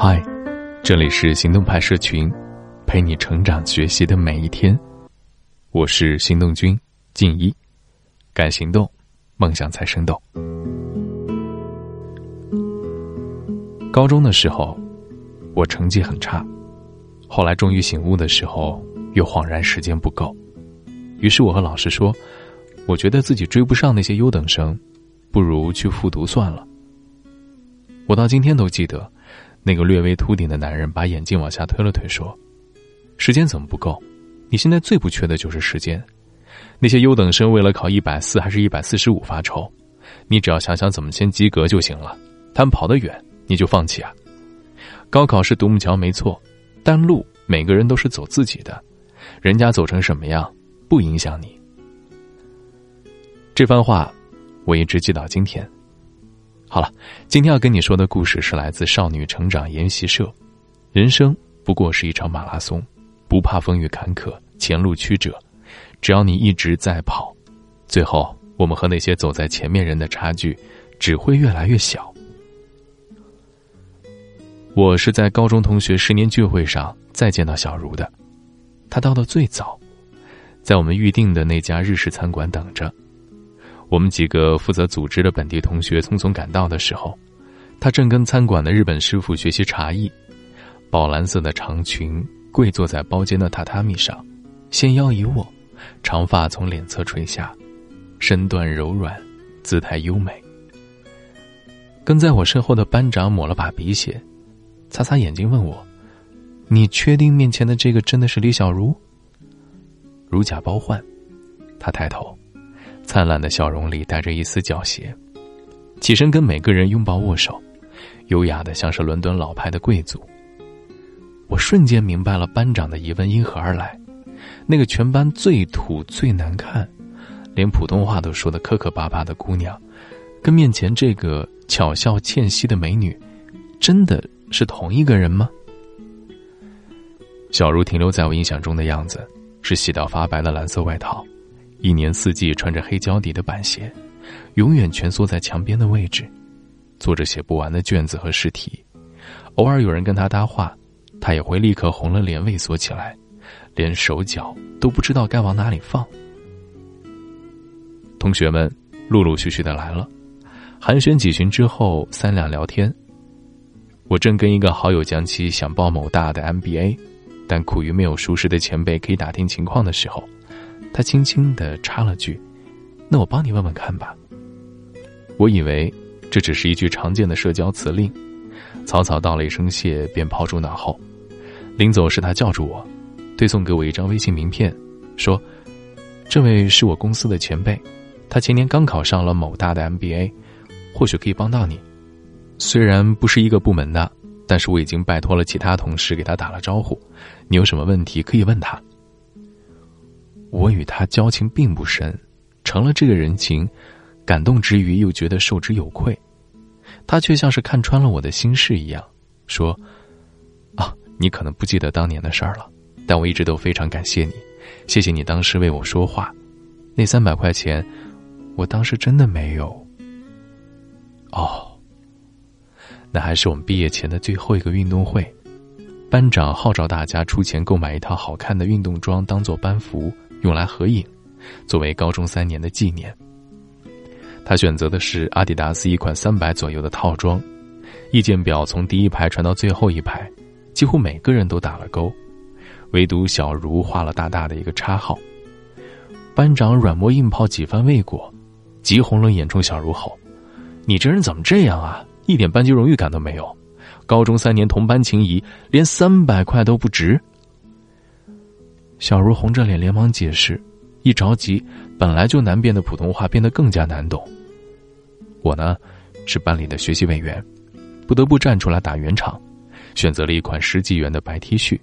嗨，这里是行动派社群，陪你成长学习的每一天。我是行动君静一，敢行动，梦想才生动。高中的时候，我成绩很差，后来终于醒悟的时候，又恍然时间不够。于是我和老师说，我觉得自己追不上那些优等生，不如去复读算了。我到今天都记得，那个略微秃顶的男人把眼镜往下推了推，说：“时间怎么不够？你现在最不缺的就是时间。那些优等生为了考一百四还是一百四十五发愁，你只要想想怎么先及格就行了。他们跑得远，你就放弃啊？高考是独木桥没错，但路每个人都是走自己的，人家走成什么样不影响你。”这番话，我一直记到今天。好了，今天要跟你说的故事是来自少女成长研习社。人生不过是一场马拉松，不怕风雨坎坷、前路曲折，只要你一直在跑，最后我们和那些走在前面人的差距只会越来越小。我是在高中同学十年聚会上再见到小茹的，她到的最早，在我们预定的那家日式餐馆等着。我们几个负责组织的本地同学匆匆赶到的时候，他正跟餐馆的日本师傅学习茶艺。宝蓝色的长裙，跪坐在包间的榻榻米上，纤腰一握，长发从脸侧垂下，身段柔软，姿态优美。跟在我身后的班长抹了把鼻血，擦擦眼睛问我：“你确定面前的这个真的是李小茹？”如假包换，他抬头。灿烂的笑容里带着一丝狡黠，起身跟每个人拥抱握手，优雅的像是伦敦老派的贵族。我瞬间明白了班长的疑问因何而来：那个全班最土最难看，连普通话都说的磕磕巴巴的姑娘，跟面前这个巧笑倩兮的美女，真的是同一个人吗？小茹停留在我印象中的样子，是洗到发白的蓝色外套。一年四季穿着黑胶底的板鞋，永远蜷缩在墙边的位置，做着写不完的卷子和试题。偶尔有人跟他搭话，他也会立刻红了脸畏缩起来，连手脚都不知道该往哪里放。同学们陆陆续续的来了，寒暄几巡之后，三两聊天。我正跟一个好友讲起想报某大的 MBA，但苦于没有熟识的前辈可以打听情况的时候。他轻轻的插了句：“那我帮你问问看吧。”我以为这只是一句常见的社交辞令，草草道了一声谢，便抛诸脑后。临走时，他叫住我，推送给我一张微信名片，说：“这位是我公司的前辈，他前年刚考上了某大的 MBA，或许可以帮到你。虽然不是一个部门的，但是我已经拜托了其他同事给他打了招呼，你有什么问题可以问他。”我与他交情并不深，成了这个人情，感动之余又觉得受之有愧。他却像是看穿了我的心事一样，说：“啊，你可能不记得当年的事儿了，但我一直都非常感谢你，谢谢你当时为我说话。那三百块钱，我当时真的没有。哦，那还是我们毕业前的最后一个运动会，班长号召大家出钱购买一套好看的运动装，当做班服。”用来合影，作为高中三年的纪念。他选择的是阿迪达斯一款三百左右的套装，意见表从第一排传到最后一排，几乎每个人都打了勾，唯独小茹画了大大的一个叉号。班长软磨硬泡几番未果，急红了眼冲小茹吼：“你这人怎么这样啊？一点班级荣誉感都没有！高中三年同班情谊，连三百块都不值！”小茹红着脸连忙解释，一着急，本来就难辨的普通话变得更加难懂。我呢，是班里的学习委员，不得不站出来打圆场，选择了一款十几元的白 T 恤，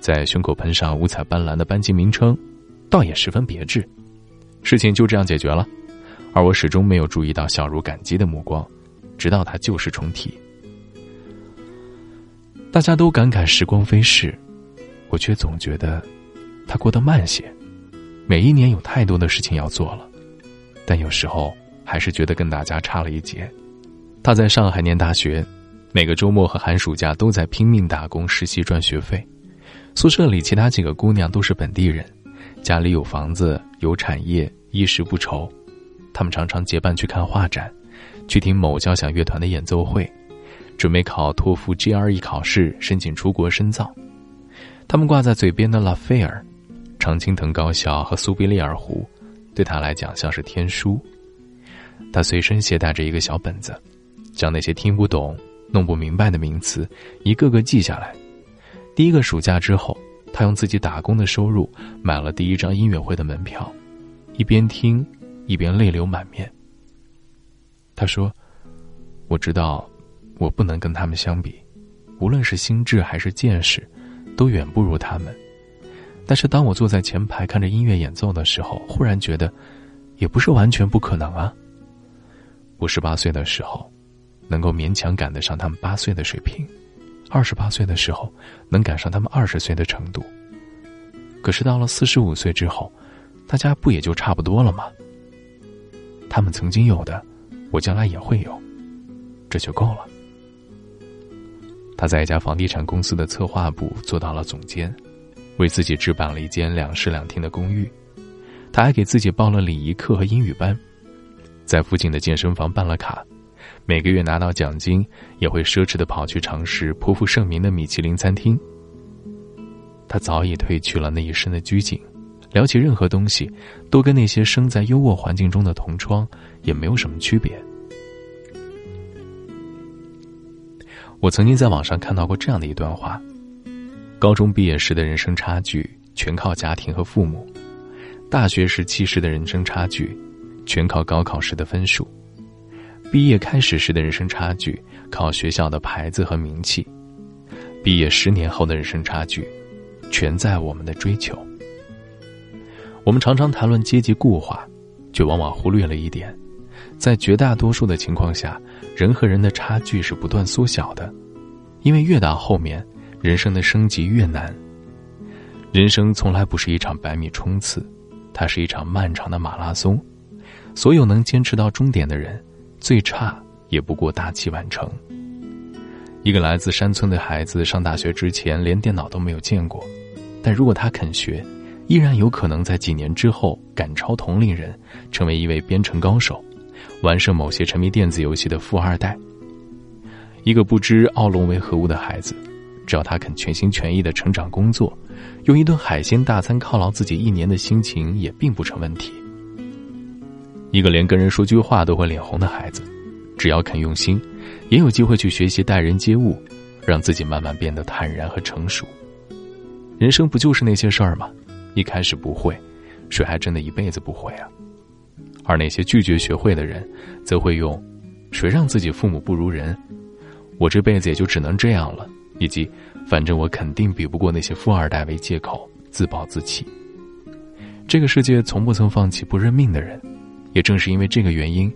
在胸口喷上五彩斑斓的班级名称，倒也十分别致。事情就这样解决了，而我始终没有注意到小茹感激的目光，直到她旧事重提。大家都感慨时光飞逝，我却总觉得。他过得慢些，每一年有太多的事情要做了，但有时候还是觉得跟大家差了一截。他在上海念大学，每个周末和寒暑假都在拼命打工实习赚学费。宿舍里其他几个姑娘都是本地人，家里有房子有产业，衣食不愁。他们常常结伴去看画展，去听某交响乐团的演奏会，准备考托福 GRE 考试，申请出国深造。他们挂在嘴边的拉斐尔、常青藤高校和苏必利尔湖，对他来讲像是天书。他随身携带着一个小本子，将那些听不懂。弄不明白的名词，一个个记下来。第一个暑假之后，他用自己打工的收入买了第一张音乐会的门票，一边听，一边泪流满面。他说：“我知道，我不能跟他们相比，无论是心智还是见识，都远不如他们。但是当我坐在前排看着音乐演奏的时候，忽然觉得，也不是完全不可能啊。我十八岁的时候。”能够勉强赶得上他们八岁的水平，二十八岁的时候能赶上他们二十岁的程度。可是到了四十五岁之后，大家不也就差不多了吗？他们曾经有的，我将来也会有，这就够了。他在一家房地产公司的策划部做到了总监，为自己置办了一间两室两厅的公寓，他还给自己报了礼仪课和英语班，在附近的健身房办了卡。每个月拿到奖金，也会奢侈的跑去尝试颇负盛名的米其林餐厅。他早已褪去了那一身的拘谨，聊起任何东西，都跟那些生在优渥环境中的同窗也没有什么区别。我曾经在网上看到过这样的一段话：高中毕业时的人生差距全靠家庭和父母；大学时期时的人生差距，全靠高考时的分数。毕业开始时的人生差距，靠学校的牌子和名气；毕业十年后的人生差距，全在我们的追求。我们常常谈论阶级固化，却往往忽略了一点：在绝大多数的情况下，人和人的差距是不断缩小的，因为越到后面，人生的升级越难。人生从来不是一场百米冲刺，它是一场漫长的马拉松。所有能坚持到终点的人。最差也不过大器晚成。一个来自山村的孩子上大学之前连电脑都没有见过，但如果他肯学，依然有可能在几年之后赶超同龄人，成为一位编程高手，完胜某些沉迷电子游戏的富二代。一个不知奥龙为何物的孩子，只要他肯全心全意的成长工作，用一顿海鲜大餐犒劳自己一年的心情也并不成问题。一个连跟人说句话都会脸红的孩子，只要肯用心，也有机会去学习待人接物，让自己慢慢变得坦然和成熟。人生不就是那些事儿吗？一开始不会，谁还真的一辈子不会啊？而那些拒绝学会的人，则会用“谁让自己父母不如人，我这辈子也就只能这样了”，以及“反正我肯定比不过那些富二代”为借口自暴自弃。这个世界从不曾放弃不认命的人。也正是因为这个原因，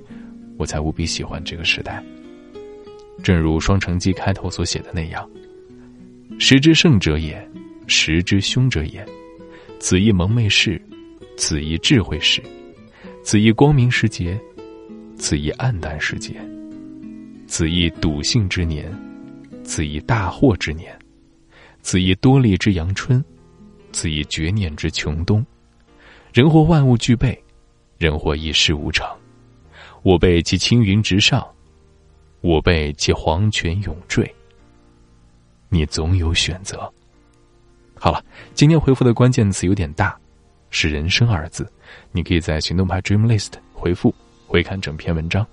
我才无比喜欢这个时代。正如《双城记》开头所写的那样：“时之胜者也，时之凶者也。此亦蒙昧事，此亦智慧事，此亦光明时节，此亦暗淡时节，此亦笃信之年，此亦大祸之年，此亦多利之阳春，此亦绝念之穷冬。人或万物俱备。”人或一事无成，我辈其青云直上，我辈其黄泉永坠。你总有选择。好了，今天回复的关键词有点大，是“人生”二字。你可以在行动派 Dream List 回复，回看整篇文章。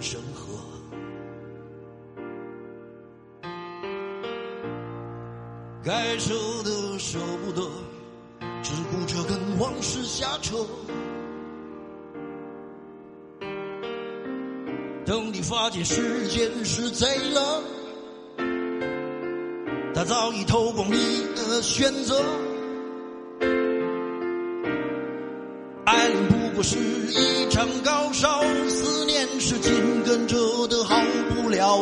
生何？该舍的舍不得。只顾着跟往事瞎扯，等你发现时间是贼了，他早已偷光你的选择。爱恋不过是一场高烧，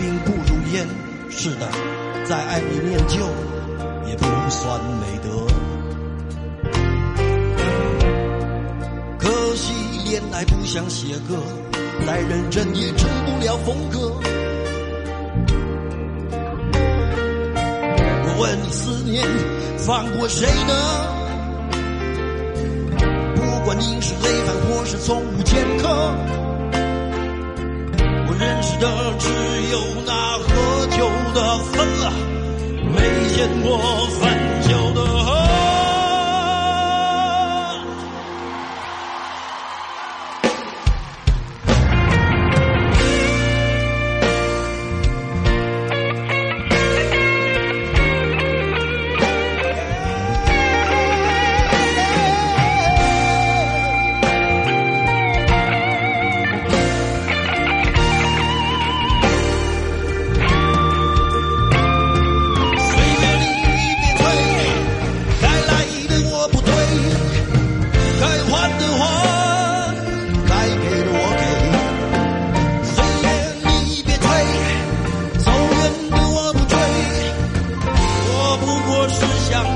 往事并不如烟，是的，再爱你念旧也不算美德。可惜恋爱不像写歌，再认真也成不了风格。我问你思念放过谁呢？不管你是累犯或是从无前科，认识的只有那喝酒的分了，没见过分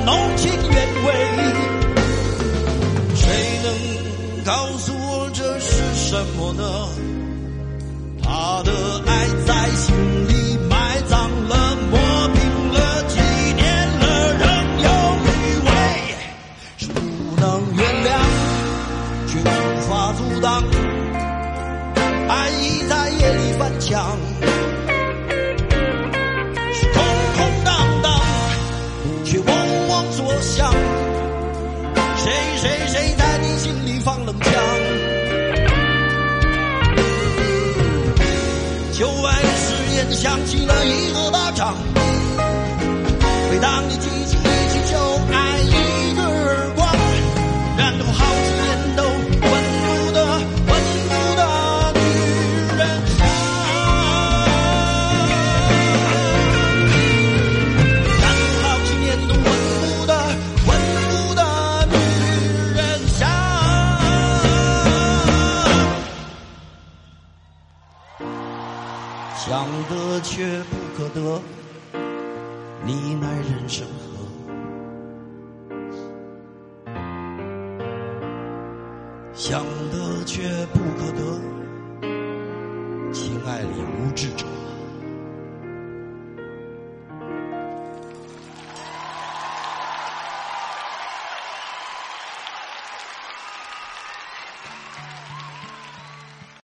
浓情原味。谁能告诉我这是什么呢？他的爱你奈人生何？想得却不可得，情爱里无知者。